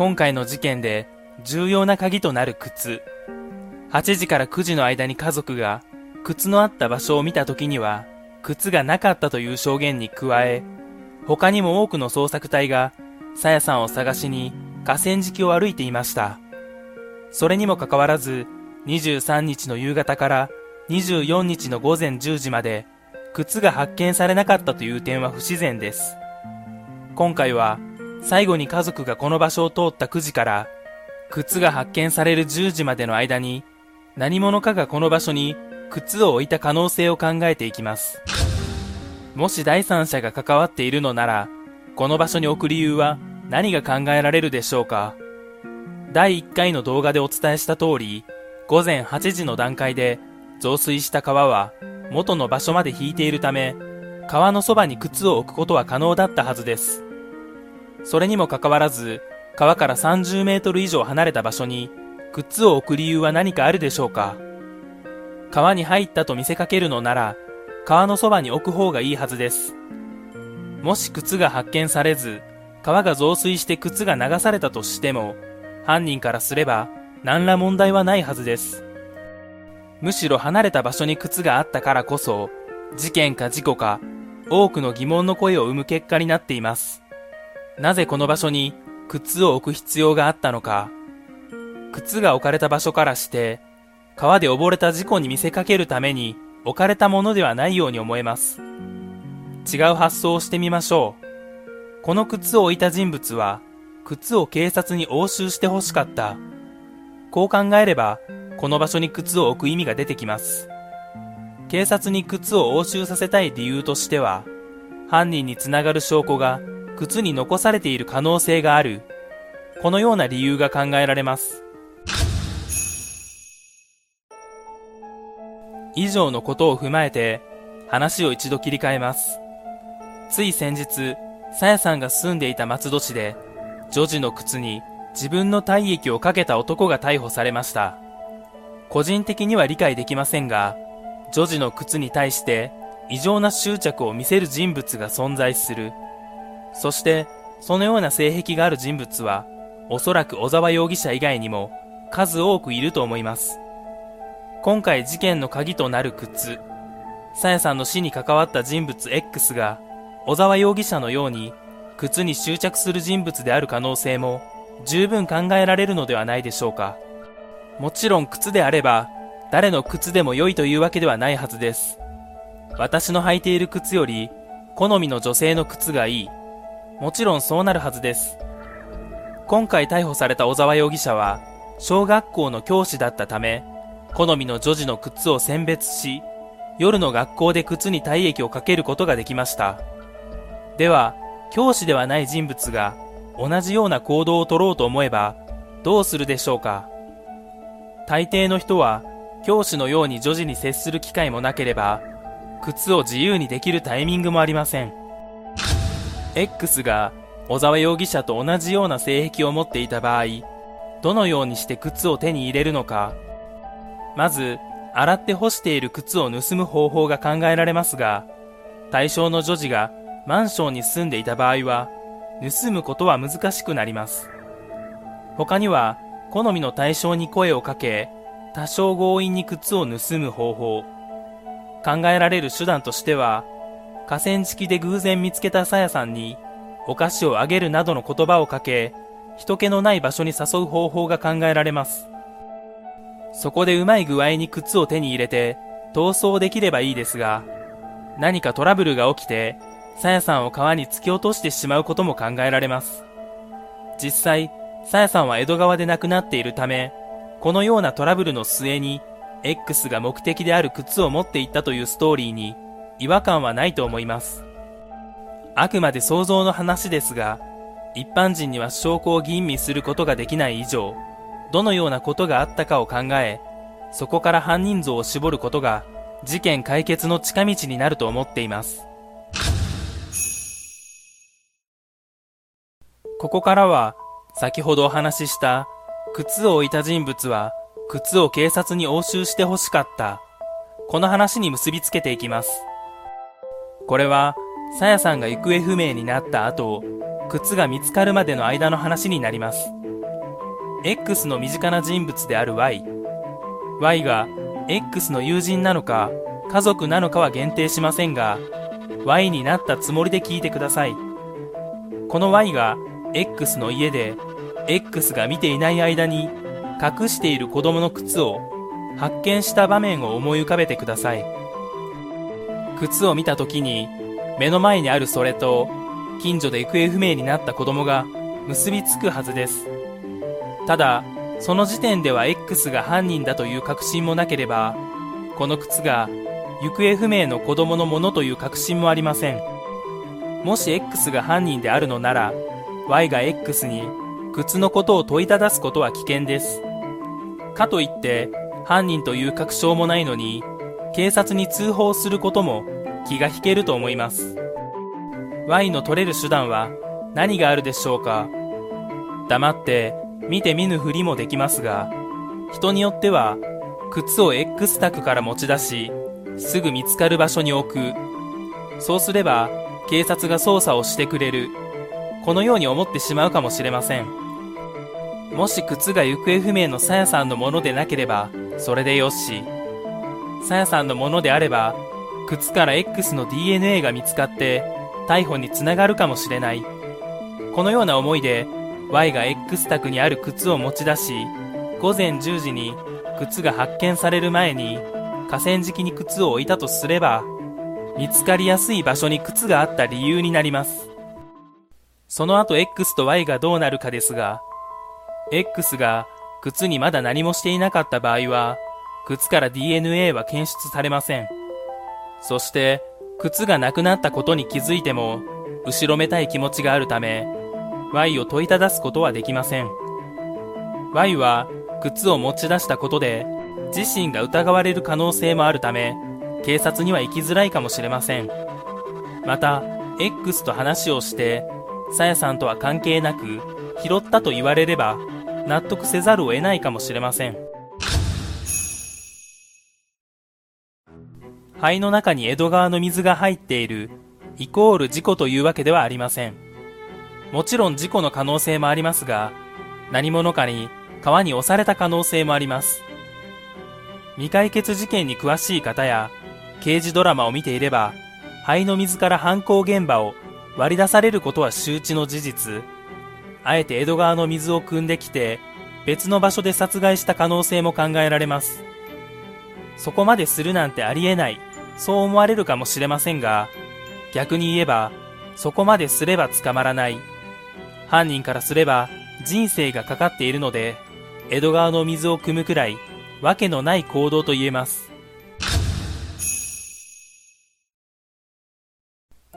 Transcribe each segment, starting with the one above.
今回の事件で重要な鍵となる靴。8時から9時の間に家族が靴のあった場所を見た時には靴がなかったという証言に加え、他にも多くの捜索隊がさやさんを探しに河川敷を歩いていました。それにもかかわらず、23日の夕方から24日の午前10時まで靴が発見されなかったという点は不自然です。今回は最後に家族がこの場所を通った9時から靴が発見される10時までの間に何者かがこの場所に靴を置いた可能性を考えていきます。もし第三者が関わっているのなら、この場所に置く理由は何が考えられるでしょうか第1回の動画でお伝えした通り、午前8時の段階で増水した川は元の場所まで引いているため、川のそばに靴を置くことは可能だったはずです。それにもかかわらず、川から30メートル以上離れた場所に靴を置く理由は何かあるでしょうか？川に入ったと見せかけるのなら、川のそばに置く方がいいはずです。もし靴が発見されず、川が増水して靴が流されたとしても、犯人からすれば何ら問題はないはずです。むしろ離れた場所に靴があったからこそ、事件か事故か、多くの疑問の声を生む結果になっています。なぜこの場所に靴を置く必要があったのか、靴が置かれた場所からして、川で溺れた事故に見せかけるために置かれたものではないように思えます。違う発想をしてみましょう。この靴を置いた人物は、靴を警察に押収してほしかった。こう考えれば、この場所に靴を置く意味が出てきます。警察に靴を押収させたい理由としては、犯人につながる証拠が靴に残されている可能性がある。このような理由が考えられます。以上のことを踏まえて、話を一度切り替えます。つい先日、さやさんが住んでいた松戸市で、女児の靴に自分の体液をかけた男が逮捕されました。個人的には理解できませんが、女児の靴に対して異常な執着を見せる人物が存在する。そして、そのような性癖がある人物は、おそらく小沢容疑者以外にも数多くいると思います。今回事件の鍵となる靴、さやさんの死に関わった人物 X が、小沢容疑者のように、靴に執着する人物である可能性も、十分考えられるのではないでしょうか。もちろん靴であれば、誰の靴でも良いというわけではないはずです。私の履いている靴より、好みの女性の靴がいい。もちろんそうなるはずです。今回逮捕された小沢容疑者は、小学校の教師だったため、好みの女児の靴を選別し、夜の学校で靴に体液をかけることができました。では、教師ではない人物が同じような行動をとろうと思えば、どうするでしょうか大抵の人は、教師のように女児に接する機会もなければ、靴を自由にできるタイミングもありません。X が小沢容疑者と同じような性癖を持っていた場合、どのようにして靴を手に入れるのか、まず、洗って干している靴を盗む方法が考えられますが、対象の女児がマンションに住んでいた場合は、盗むことは難しくなります。他には、好みの対象に声をかけ、多少強引に靴を盗む方法。考えられる手段としては、河川敷で偶然見つけたさやさんに、お菓子をあげるなどの言葉をかけ、人気のない場所に誘う方法が考えられます。そこでうまい具合に靴を手に入れて逃走できればいいですが、何かトラブルが起きて、さやさんを川に突き落としてしまうことも考えられます。実際、さやさんは江戸川で亡くなっているため、このようなトラブルの末に、X が目的である靴を持っていったというストーリーに違和感はないと思います。あくまで想像の話ですが、一般人には証拠を吟味することができない以上、どのようなことがあったかを考え、そこから犯人像を絞ることが事件解決の近道になると思っています。ここからは先ほどお話しした靴を置いた人物は靴を警察に押収してほしかったこの話に結びつけていきます。これはさやさんが行方不明になった後、靴が見つかるまでの間の話になります。X の身近な人物である Y。Y が X の友人なのか家族なのかは限定しませんが、Y になったつもりで聞いてください。この Y が X の家で X が見ていない間に隠している子供の靴を発見した場面を思い浮かべてください。靴を見た時に目の前にあるそれと近所で行方不明になった子供が結びつくはずです。ただ、その時点では X が犯人だという確信もなければ、この靴が行方不明の子供のものという確信もありません。もし X が犯人であるのなら、Y が X に靴のことを問いただすことは危険です。かといって、犯人という確証もないのに、警察に通報することも気が引けると思います。Y の取れる手段は何があるでしょうか？黙って見て見ぬふりもできますが、人によっては靴を X 宅から持ち出し、すぐ見つかる場所に置く。そうすれば警察が捜査をしてくれる。このように思ってしまうかもしれません。もし靴が行方不明のさやさんのものでなければ、それでよし。さやさんのものであれば、靴から X の DNA が見つかって逮捕につながるかもしれない。このような思いで Y が X 宅にある靴を持ち出し、午前10時に靴が発見される前に河川敷に靴を置いたとすれば、見つかりやすい場所に靴があった理由になります。その後 X と Y がどうなるかですが、X が靴にまだ何もしていなかった場合は、靴から DNA は検出されません。そして、靴がなくなったことに気づいても、後ろめたい気持ちがあるため、Y を問いただすことはできません。Y は靴を持ち出したことで、自身が疑われる可能性もあるため、警察には行きづらいかもしれません。また、X と話をして、さやさんとは関係なく、拾ったと言われれば、納得せざるを得ないかもしれません。肺の中に江戸川の水が入っている、イコール事故というわけではありません。もちろん事故の可能性もありますが、何者かに川に押された可能性もあります。未解決事件に詳しい方や、刑事ドラマを見ていれば、肺の水から犯行現場を割り出されることは周知の事実。あえて江戸川の水を汲んできて、別の場所で殺害した可能性も考えられます。そこまでするなんてありえない、そう思われるかもしれませんが、逆に言えば、そこまですれば捕まらない。犯人からすれば人生がかかっているので、江戸川の水を汲むくらい、わけのない行動と言えます。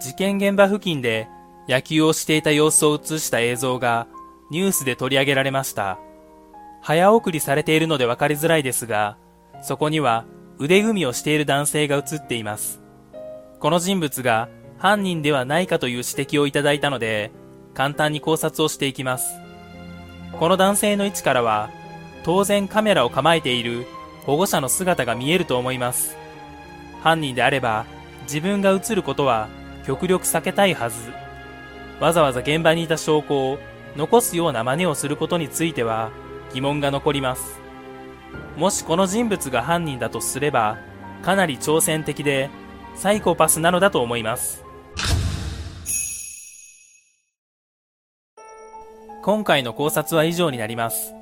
事件現場付近で野球をしていた様子を映した映像がニュースで取り上げられました。早送りされているので分かりづらいですが、そこには腕組みをしている男性が映っています。この人物が犯人ではないかという指摘をいただいたので、簡単に考察をしていきます。この男性の位置からは、当然カメラを構えている保護者の姿が見えると思います。犯人であれば、自分が映ることは極力避けたいはず。わざわざ現場にいた証拠を残すような真似をすることについては疑問が残ります。もしこの人物が犯人だとすれば、かなり挑戦的でサイコパスなのだと思います。今回の考察は以上になります。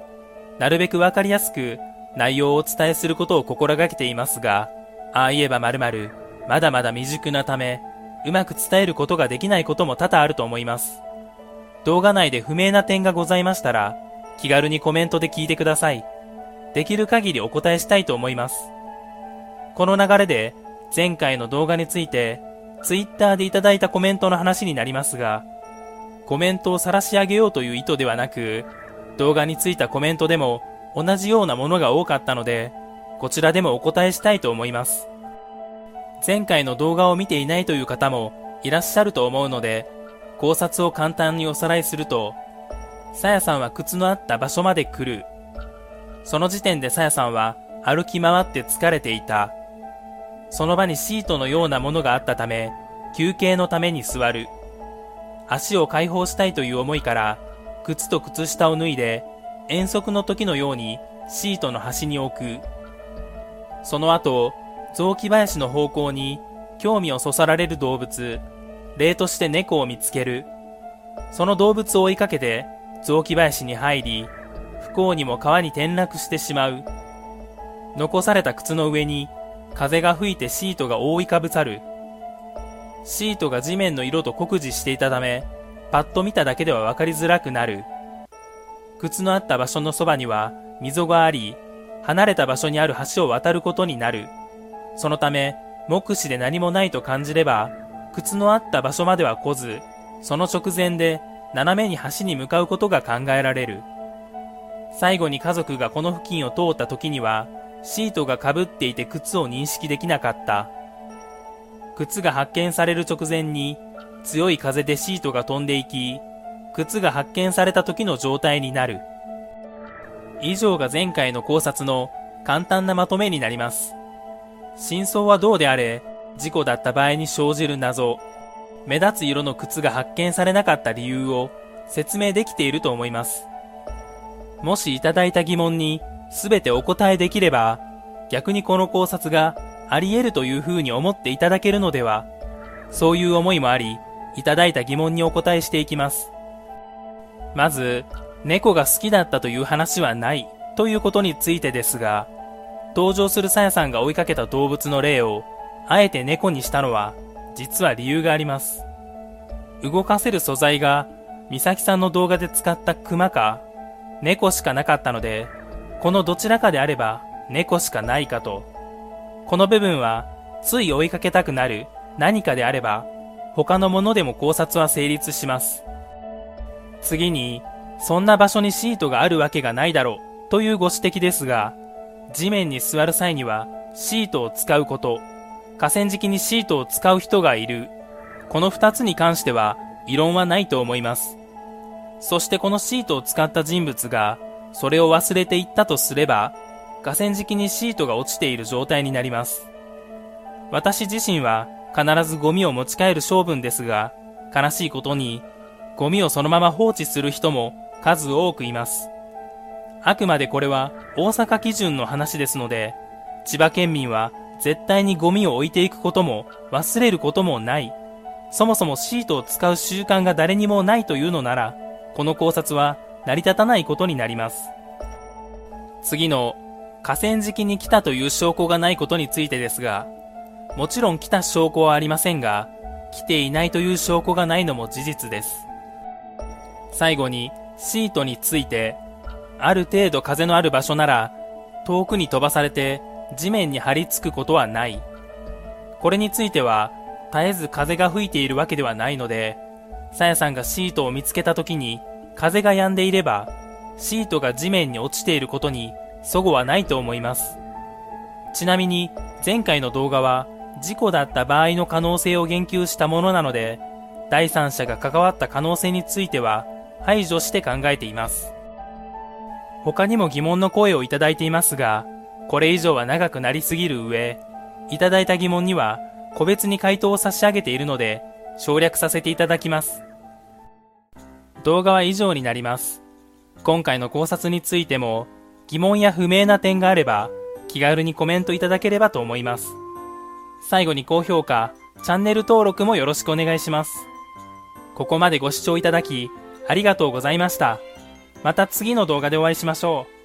なるべくわかりやすく内容をお伝えすることを心がけていますが、ああ言えば〇〇、まだまだ未熟なため、うまく伝えることができないことも多々あると思います。動画内で不明な点がございましたら、気軽にコメントで聞いてください。できる限りお答えしたいと思います。この流れで、前回の動画について、Twitter でいただいたコメントの話になりますが、コメントを晒し上げようという意図ではなく、動画についたコメントでも同じようなものが多かったので、こちらでもお答えしたいと思います。前回の動画を見ていないという方もいらっしゃると思うので、考察を簡単におさらいすると、さやさんは靴のあった場所まで来る。その時点でさやさんは歩き回って疲れていた。その場にシートのようなものがあったため、休憩のために座る。足を解放したいという思いから、靴と靴下を脱いで、遠足の時のようにシートの端に置く。その後、雑木林の方向に興味をそそられる動物、例として猫を見つける。その動物を追いかけて雑木林に入り、不幸にも川に転落してしまう。残された靴の上に風が吹いてシートが覆いかぶさる。シートが地面の色と酷似していたため、パッと見ただけでは分かりづらくなる。靴のあった場所のそばには溝があり、離れた場所にある橋を渡ることになる。そのため、目視で何もないと感じれば、靴のあった場所までは来ず、その直前で斜めに橋に向かうことが考えられる。最後に家族がこの付近を通った時には、シートが被っていて靴を認識できなかった。靴が発見される直前に、強い風でシートが飛んでいき、靴が発見された時の状態になる。以上が前回の考察の簡単なまとめになります。真相はどうであれ、事故だった場合に生じる謎、目立つ色の靴が発見されなかった理由を説明できていると思います。もしいただいた疑問に全てお答えできれば、逆にこの考察があり得るという風に思っていただけるのでは、そういう思いもあり、いただいた疑問にお答えしていきます。まず、猫が好きだったという話はないということについてですが、登場するさやさんが追いかけた動物の例を、あえて猫にしたのは、実は理由があります。動かせる素材が、美咲さんの動画で使った熊か、猫しかなかったので、このどちらかであれば猫しかないかと。この部分はつい追いかけたくなる何かであれば他のものでも考察は成立します。次に、そんな場所にシートがあるわけがないだろうというご指摘ですが、地面に座る際にはシートを使うこと、河川敷にシートを使う人がいる、この二つに関しては異論はないと思います。そしてこのシートを使った人物がそれを忘れていったとすれば、河川敷にシートが落ちている状態になります。私自身は必ずゴミを持ち帰る性分ですが、悲しいことに、ゴミをそのまま放置する人も数多くいます。あくまでこれは大阪基準の話ですので、千葉県民は絶対にゴミを置いていくことも忘れることもない。そもそもシートを使う習慣が誰にもないというのなら、この考察は成り立たないことになります。次の河川敷に来たという証拠がないことについてですが、もちろん来た証拠はありませんが、来ていないという証拠がないのも事実です。最後にシートについて、ある程度風のある場所なら、遠くに飛ばされて地面に張り付くことはない。これについては、絶えず風が吹いているわけではないので、さやさんがシートを見つけた時に風が止んでいれば、シートが地面に落ちていることに齟齬はないと思います。ちなみに、前回の動画は、事故だった場合の可能性を言及したものなので、第三者が関わった可能性については、排除して考えています。他にも疑問の声をいただいていますが、これ以上は長くなりすぎる上、いただいた疑問には、個別に回答を差し上げているので、省略させていただきます。動画は以上になります。今回の考察についても疑問や不明な点があれば気軽にコメントいただければと思います。最後に高評価、チャンネル登録もよろしくお願いします。ここまでご視聴いただきありがとうございました。また次の動画でお会いしましょう。